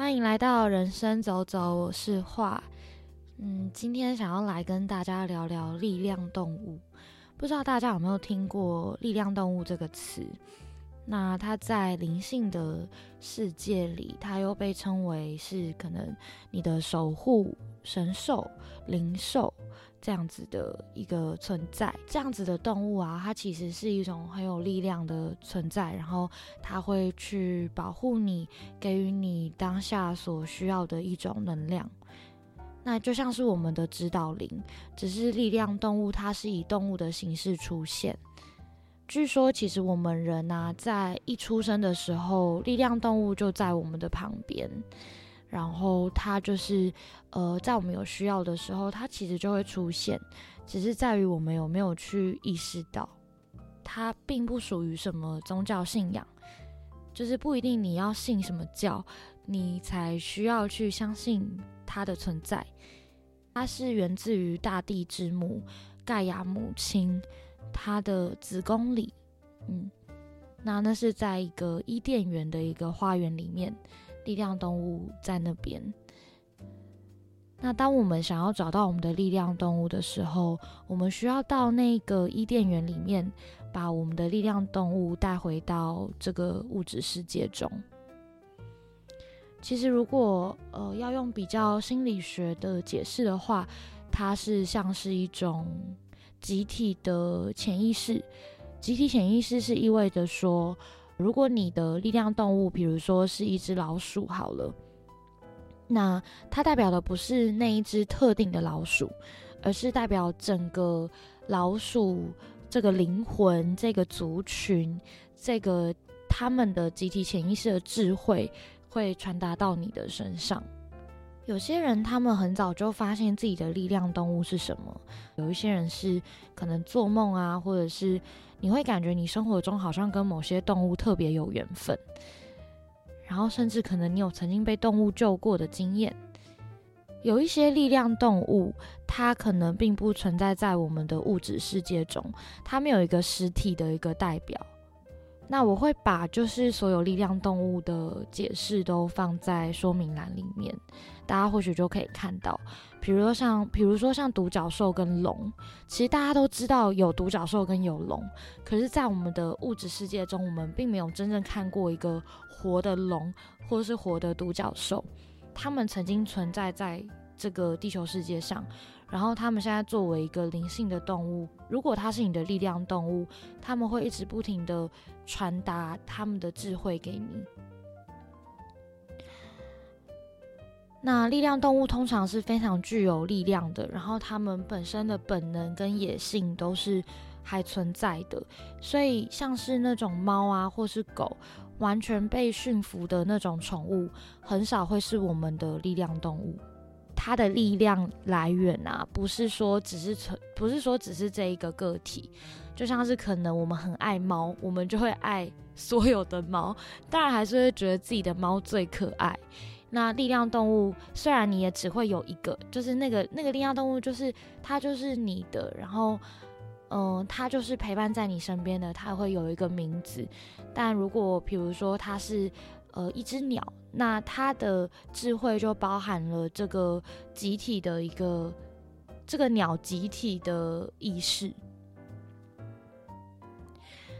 欢迎来到人生走走，我是画。嗯，今天想要来跟大家聊聊力量动物。不知道大家有没有听过“力量动物”这个词？那它在灵性的世界里，它又被称为是可能你的守护神兽、灵兽这样子的一个存在。这样子的动物啊，它其实是一种很有力量的存在，然后它会去保护你，给予你当下所需要的一种能量。那就像是我们的指导灵，只是力量动物，它是以动物的形式出现。据说，其实我们人呐，在一出生的时候，力量动物就在我们的旁边，然后它就是，呃，在我们有需要的时候，它其实就会出现，只是在于我们有没有去意识到，它并不属于什么宗教信仰，就是不一定你要信什么教，你才需要去相信它的存在，它是源自于大地之母盖亚母亲。它的子宫里，嗯，那那是在一个伊甸园的一个花园里面，力量动物在那边。那当我们想要找到我们的力量动物的时候，我们需要到那个伊甸园里面，把我们的力量动物带回到这个物质世界中。其实，如果呃要用比较心理学的解释的话，它是像是一种。集体的潜意识，集体潜意识是意味着说，如果你的力量动物，比如说是一只老鼠，好了，那它代表的不是那一只特定的老鼠，而是代表整个老鼠这个灵魂、这个族群、这个他们的集体潜意识的智慧，会传达到你的身上。有些人他们很早就发现自己的力量动物是什么，有一些人是可能做梦啊，或者是你会感觉你生活中好像跟某些动物特别有缘分，然后甚至可能你有曾经被动物救过的经验。有一些力量动物，它可能并不存在在我们的物质世界中，它没有一个实体的一个代表。那我会把就是所有力量动物的解释都放在说明栏里面，大家或许就可以看到，比如说像，比如说像独角兽跟龙，其实大家都知道有独角兽跟有龙，可是，在我们的物质世界中，我们并没有真正看过一个活的龙或是活的独角兽，它们曾经存在在这个地球世界上。然后他们现在作为一个灵性的动物，如果它是你的力量动物，他们会一直不停的传达他们的智慧给你。那力量动物通常是非常具有力量的，然后它们本身的本能跟野性都是还存在的，所以像是那种猫啊或是狗，完全被驯服的那种宠物，很少会是我们的力量动物。它的力量来源啊，不是说只是存，不是说只是这一个个体，就像是可能我们很爱猫，我们就会爱 所有的猫，当然还是会觉得自己的猫最可爱。那力量动物虽然你也只会有一个，就是那个那个力量动物，就是它就是你的，然后嗯，它就是陪伴在你身边的，它会有一个名字。但如果比如说它是呃一只鸟。那它的智慧就包含了这个集体的一个这个鸟集体的意识，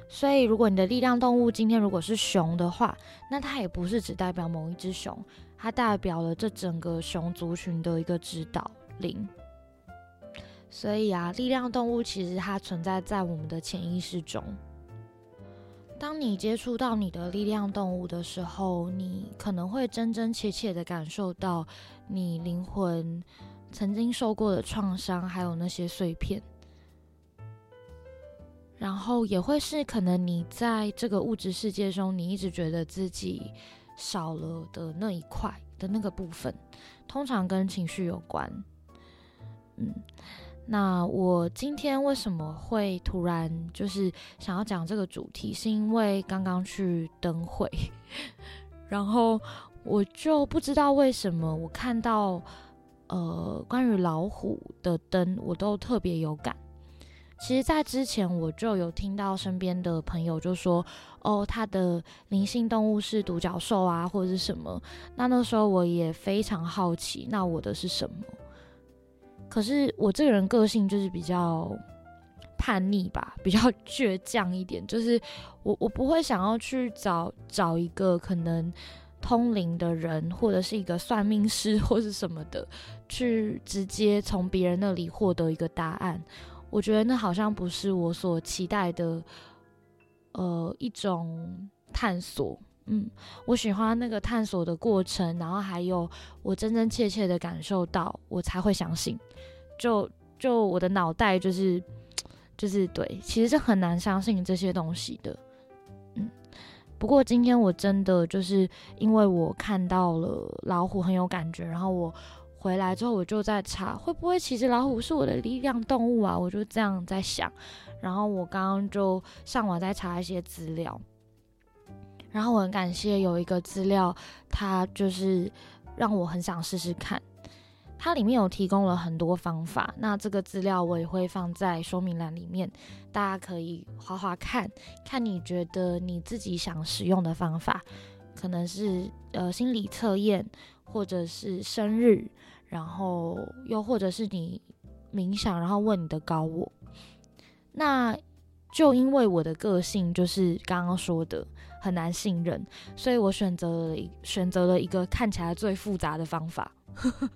所以如果你的力量动物今天如果是熊的话，那它也不是只代表某一只熊，它代表了这整个熊族群的一个指导灵。所以啊，力量动物其实它存在在我们的潜意识中。当你接触到你的力量动物的时候，你可能会真真切切的感受到你灵魂曾经受过的创伤，还有那些碎片。然后也会是可能你在这个物质世界中，你一直觉得自己少了的那一块的那个部分，通常跟情绪有关。嗯。那我今天为什么会突然就是想要讲这个主题？是因为刚刚去灯会，然后我就不知道为什么我看到呃关于老虎的灯，我都特别有感。其实，在之前我就有听到身边的朋友就说，哦，他的灵性动物是独角兽啊，或者是什么。那那时候我也非常好奇，那我的是什么？可是我这个人个性就是比较叛逆吧，比较 倔强一点，就是我我不会想要去找找一个可能通灵的人，或者是一个算命师或是什么的，去直接从别人那里获得一个答案。我觉得那好像不是我所期待的，呃，一种探索。嗯，我喜欢那个探索的过程，然后还有我真真切切的感受到，我才会相信。就就我的脑袋就是就是对，其实是很难相信这些东西的。嗯，不过今天我真的就是因为我看到了老虎很有感觉，然后我。回来之后，我就在查会不会其实老虎是我的力量动物啊？我就这样在想。然后我刚刚就上网在查一些资料，然后我很感谢有一个资料，它就是让我很想试试看。它里面有提供了很多方法，那这个资料我也会放在说明栏里面，大家可以划划看看，你觉得你自己想使用的方法，可能是呃心理测验，或者是生日。然后又或者是你冥想，然后问你的高我，那就因为我的个性就是刚刚说的很难信任，所以我选择了选择了一个看起来最复杂的方法。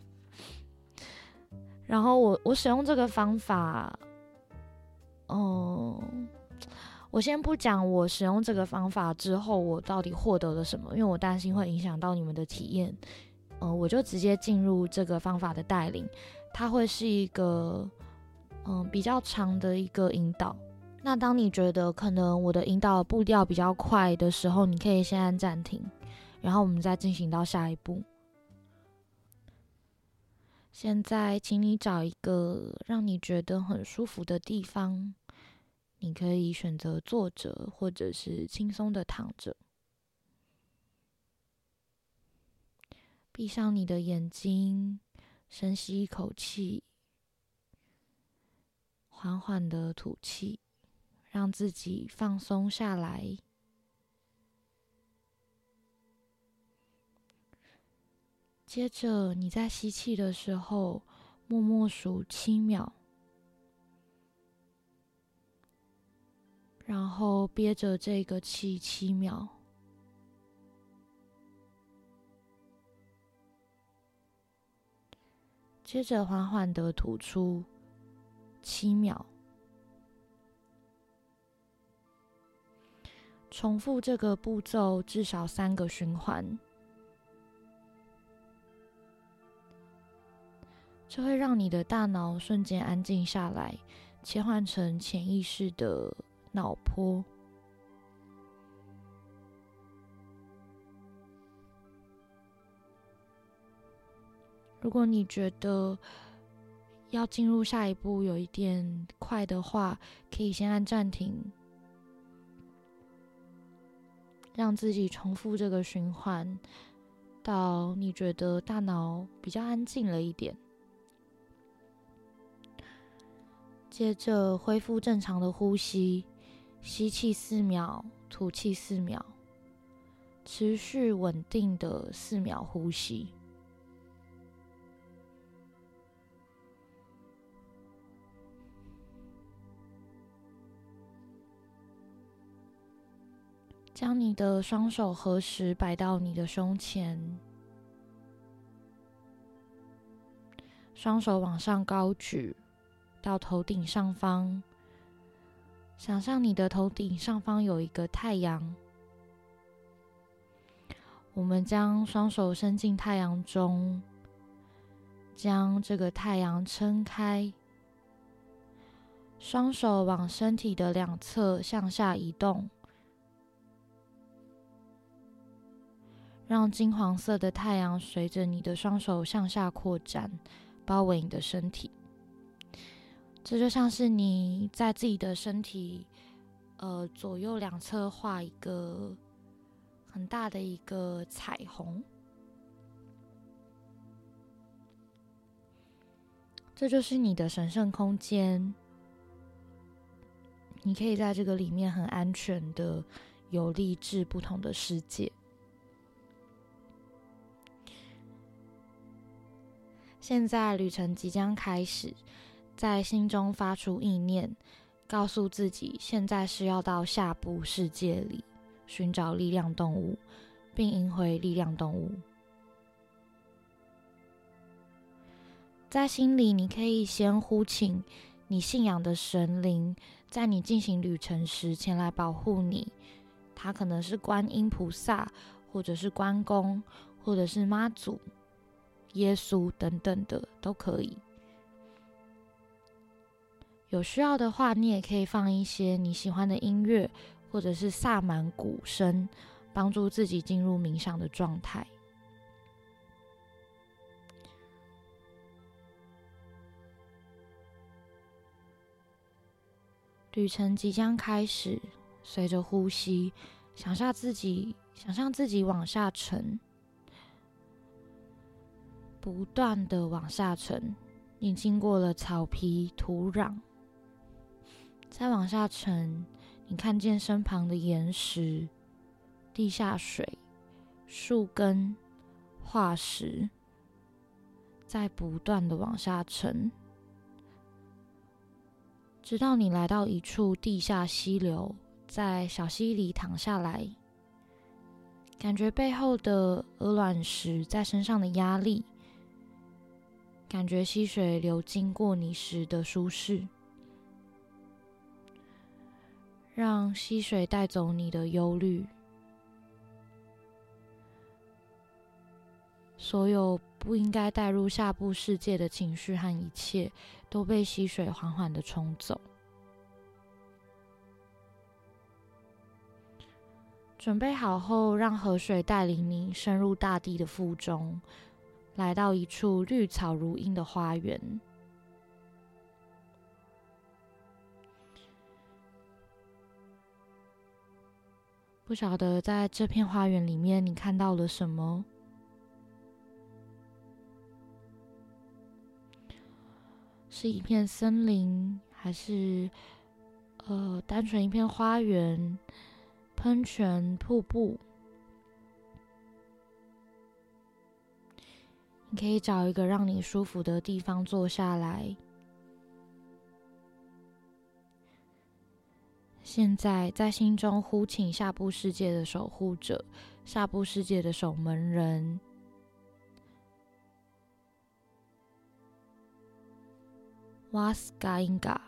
然后我我使用这个方法，嗯，我先不讲我使用这个方法之后我到底获得了什么，因为我担心会影响到你们的体验。嗯，我就直接进入这个方法的带领，它会是一个嗯比较长的一个引导。那当你觉得可能我的引导步调比较快的时候，你可以先按暂停，然后我们再进行到下一步。现在，请你找一个让你觉得很舒服的地方，你可以选择坐着，或者是轻松的躺着。闭上你的眼睛，深吸一口气，缓缓的吐气，让自己放松下来。接着，你在吸气的时候，默默数七秒，然后憋着这个气七秒。接着缓缓的吐出七秒，重复这个步骤至少三个循环，这会让你的大脑瞬间安静下来，切换成潜意识的脑波。如果你觉得要进入下一步有一点快的话，可以先按暂停，让自己重复这个循环，到你觉得大脑比较安静了一点，接着恢复正常的呼吸，吸气四秒，吐气四秒，持续稳定的四秒呼吸。将你的双手合十，摆到你的胸前，双手往上高举到头顶上方。想象你的头顶上方有一个太阳，我们将双手伸进太阳中，将这个太阳撑开，双手往身体的两侧向下移动。让金黄色的太阳随着你的双手向下扩展，包围你的身体。这就像是你在自己的身体，呃，左右两侧画一个很大的一个彩虹。这就是你的神圣空间。你可以在这个里面很安全的游历至不同的世界。现在旅程即将开始，在心中发出意念，告诉自己现在是要到下部世界里寻找力量动物，并赢回力量动物。在心里，你可以先呼请你信仰的神灵，在你进行旅程时前来保护你。他可能是观音菩萨，或者是关公，或者是妈祖。耶稣等等的都可以。有需要的话，你也可以放一些你喜欢的音乐，或者是萨满鼓声，帮助自己进入冥想的状态。旅程即将开始，随着呼吸，想象自己，想象自己往下沉。不断的往下沉，你经过了草皮、土壤，再往下沉，你看见身旁的岩石、地下水、树根、化石，在不断的往下沉，直到你来到一处地下溪流，在小溪里躺下来，感觉背后的鹅卵石在身上的压力。感觉溪水流经过你时的舒适，让溪水带走你的忧虑，所有不应该带入下部世界的情绪和一切，都被溪水缓缓的冲走。准备好后，让河水带领你深入大地的腹中。来到一处绿草如茵的花园，不晓得在这片花园里面你看到了什么？是一片森林，还是呃单纯一片花园、喷泉、瀑布？你可以找一个让你舒服的地方坐下来。现在在心中呼请下部世界的守护者、下部世界的守门人。瓦斯嘎因嘎，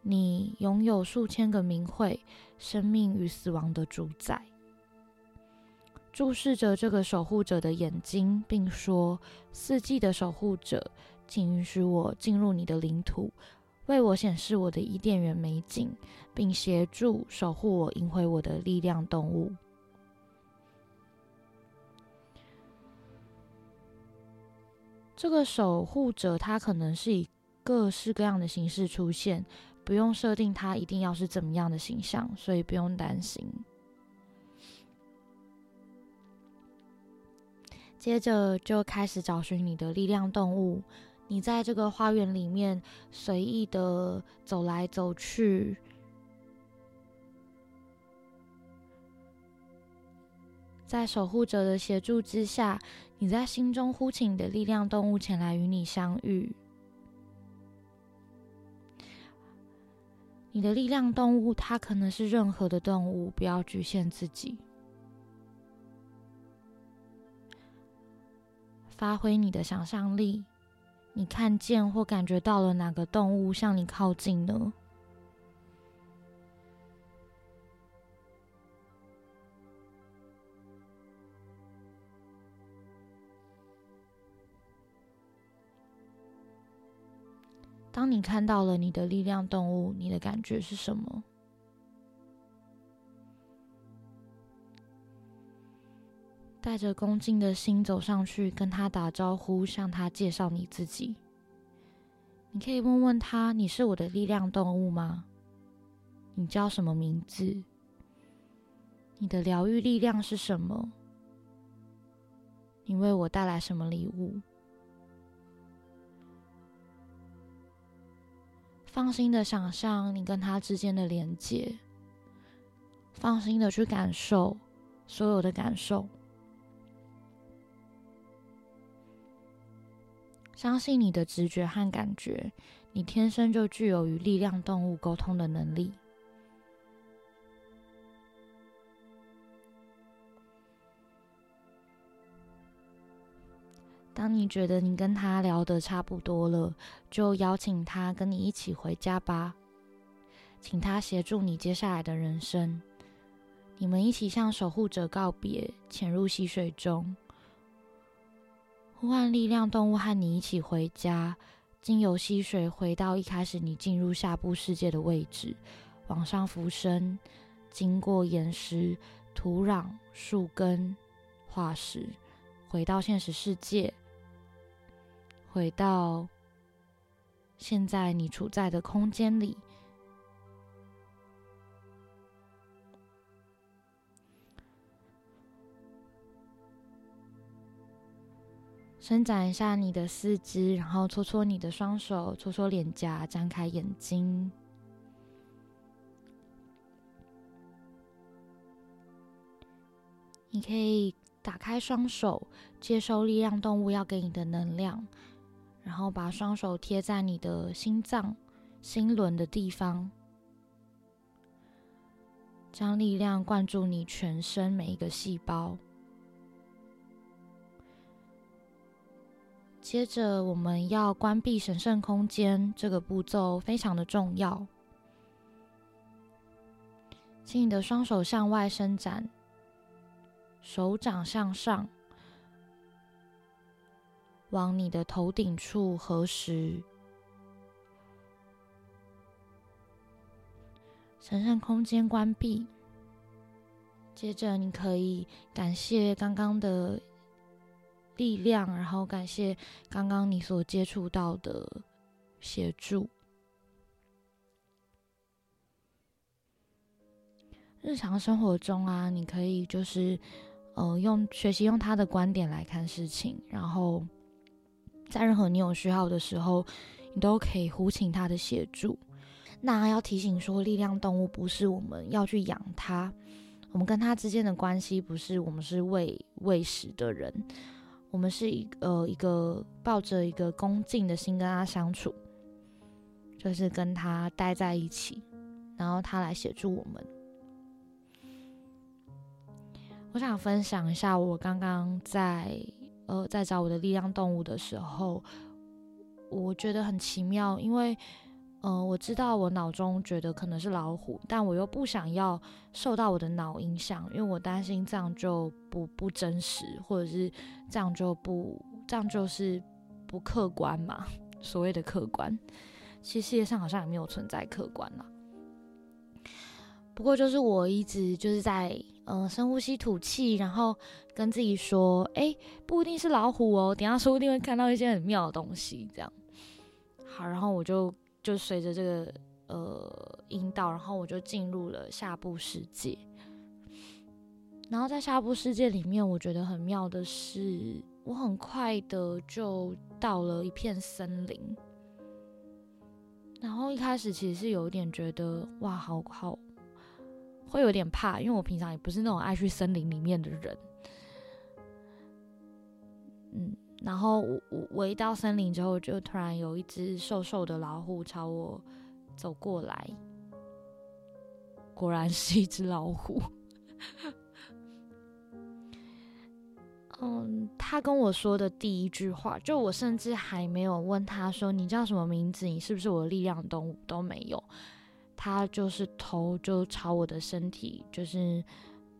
你拥有数千个名讳，生命与死亡的主宰。注视着这个守护者的眼睛，并说：“四季的守护者，请允许我进入你的领土，为我显示我的伊甸园美景，并协助守护我，赢回我的力量动物。”这个守护者，他可能是以各式各样的形式出现，不用设定他一定要是怎么样的形象，所以不用担心。接着就开始找寻你的力量动物。你在这个花园里面随意的走来走去，在守护者的协助之下，你在心中呼请你的力量动物前来与你相遇。你的力量动物，它可能是任何的动物，不要局限自己。发挥你的想象力，你看见或感觉到了哪个动物向你靠近呢？当你看到了你的力量动物，你的感觉是什么？带着恭敬的心走上去，跟他打招呼，向他介绍你自己。你可以问问他：“你是我的力量动物吗？你叫什么名字？你的疗愈力量是什么？你为我带来什么礼物？”放心的想象你跟他之间的连接，放心的去感受所有的感受，相信你的直觉和感觉，你天生就具有与力量动物沟通的能力。当你觉得你跟他聊得差不多了，就邀请他跟你一起回家吧，请他协助你接下来的人生。你们一起向守护者告别，潜入溪水中，呼唤力量动物和你一起回家，经由溪水回到一开始你进入下部世界的位置，往上浮升，经过岩石、土壤、树根、化石，回到现实世界。回到现在你处在的空间里，伸展一下你的四肢，然后搓搓你的双手，搓搓脸颊，张开眼睛。你可以打开双手，接收力量动物要给你的能量。然后把双手贴在你的心脏、心轮的地方，将力量灌注你全身每一个细胞。接着，我们要关闭神圣空间，这个步骤非常的重要。请你的双手向外伸展，手掌向上。往你的头顶处合十，神圣空间关闭。接着，你可以感谢刚刚的力量，然后感谢刚刚你所接触到的协助。日常生活中啊，你可以就是呃，用学习用他的观点来看事情，然后。在任何你有需要的时候，你都可以呼请他的协助。那要提醒说，力量动物不是我们要去养它，我们跟它之间的关系不是我们是喂喂食的人，我们是一呃一个抱着一个恭敬的心跟他相处，就是跟他待在一起，然后他来协助我们。我想分享一下我刚刚在。呃，在找我的力量动物的时候，我觉得很奇妙，因为，呃，我知道我脑中觉得可能是老虎，但我又不想要受到我的脑影响，因为我担心这样就不不真实，或者是这样就不这样就是不客观嘛。所谓的客观，其实世界上好像也没有存在客观了。不过就是我一直就是在。嗯，深呼吸，吐气，然后跟自己说：“哎，不一定是老虎哦，等下说不定会看到一些很妙的东西。”这样，好，然后我就就随着这个呃引导，然后我就进入了下部世界。然后在下部世界里面，我觉得很妙的是，我很快的就到了一片森林。然后一开始其实是有点觉得，哇，好好。会有点怕，因为我平常也不是那种爱去森林里面的人。嗯，然后我我我一到森林之后，就突然有一只瘦瘦的老虎朝我走过来，果然是一只老虎。嗯，他跟我说的第一句话，就我甚至还没有问他说你叫什么名字，你是不是我的力量动物都没有。他就是头就朝我的身体，就是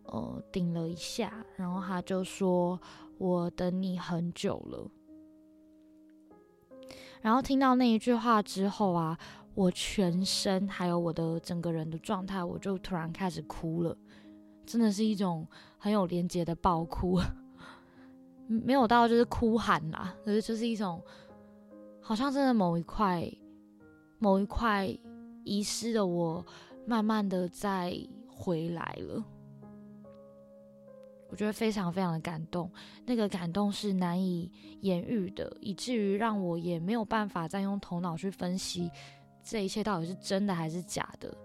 呃顶了一下，然后他就说：“我等你很久了。”然后听到那一句话之后啊，我全身还有我的整个人的状态，我就突然开始哭了，真的是一种很有连接的爆哭，没有到就是哭喊啦，可是就是一种好像真的某一块，某一块。遗失的我，慢慢的再回来了。我觉得非常非常的感动，那个感动是难以言喻的，以至于让我也没有办法再用头脑去分析这一切到底是真的还是假的？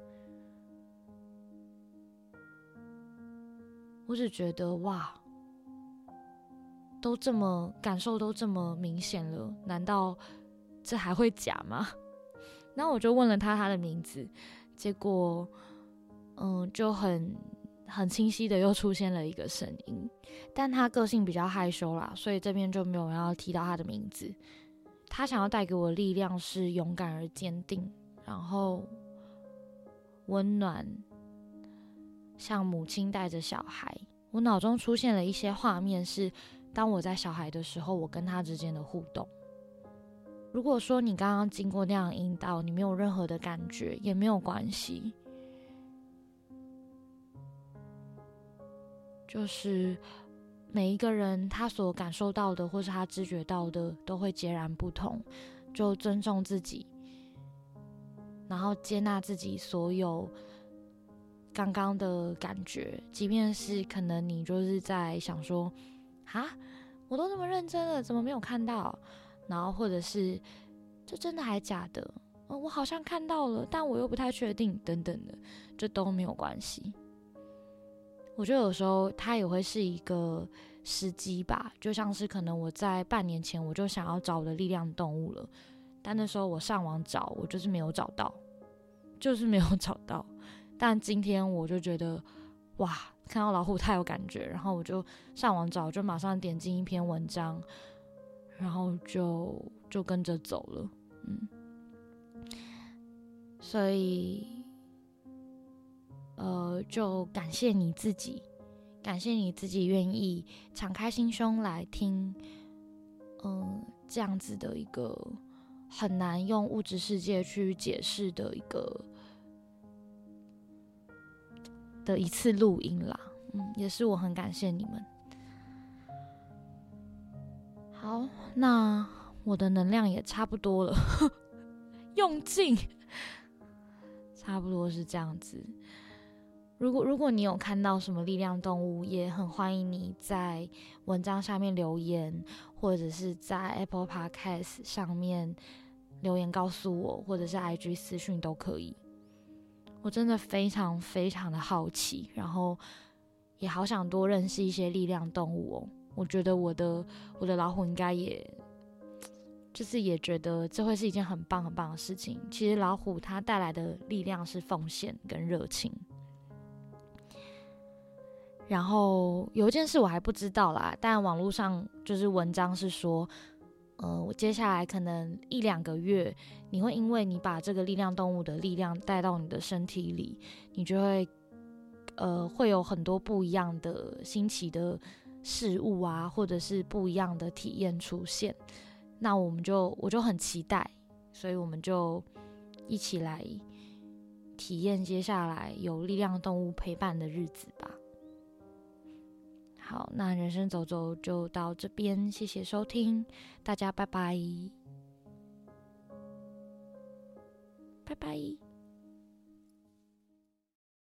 我只觉得哇，都这么感受都这么明显了，难道这还会假吗？然后我就问了他他的名字，结果嗯就很很清晰的又出现了一个声音，但他个性比较害羞啦，所以这边就没有要提到他的名字。他想要带给我的力量是勇敢而坚定，然后温暖，像母亲带着小孩。我脑中出现了一些画面，是当我在小孩的时候，我跟他之间的互动。如果说你刚刚经过那样引导，你没有任何的感觉，也没有关系。就是每一个人他所感受到的，或是他知觉到的，都会截然不同。就尊重自己，然后接纳自己所有刚刚的感觉，即便是可能你就是在想说，啊，我都那么认真了，怎么没有看到？然后或者是这真的还假的？我好像看到了，但我又不太确定，等等的，这都没有关系。我觉得有时候它也会是一个时机吧，就像是可能我在半年前我就想要找我的力量动物了，但那时候我上网找，我就是没有找到，就是没有 找到。但今天我就觉得，哇，看到老虎太有感觉，然后我就上网找，就马上点进一篇文章，然后就就跟着走了，嗯，所以。呃，就感谢你自己，感谢你自己愿意敞开心胸来听，嗯，这样子的一个很难用物质世界去解释的一个的一次录音啦，嗯，也是我很感谢你们。好，那我的能量也差不多了，用尽，差不多是这样子。如果如果你有看到什么力量动物，也很欢迎你在文章下面留言，或者是在 Apple Podcast 上面留言告诉我，或者是 IG 私讯都可以。我真的非常非常的好奇，然后也好想多认识一些力量动物哦。我觉得我的我的老虎应该也，就是也觉得这会是一件很棒很棒的事情。其实老虎它带来的力量是奉献跟热情。然后有一件事我还不知道啦，但网络上就是文章是说，呃，我接下来可能一两个月，你会因为你把这个力量动物的力量带到你的身体里，你就会，呃，会有很多不一样的新奇的事物啊，或者是不一样的体验出现。那我们就我就很期待，所以我们就一起来体验接下来有力量动物陪伴的日子吧。好，那人生走走就到这边，谢谢收听，大家拜拜，拜拜。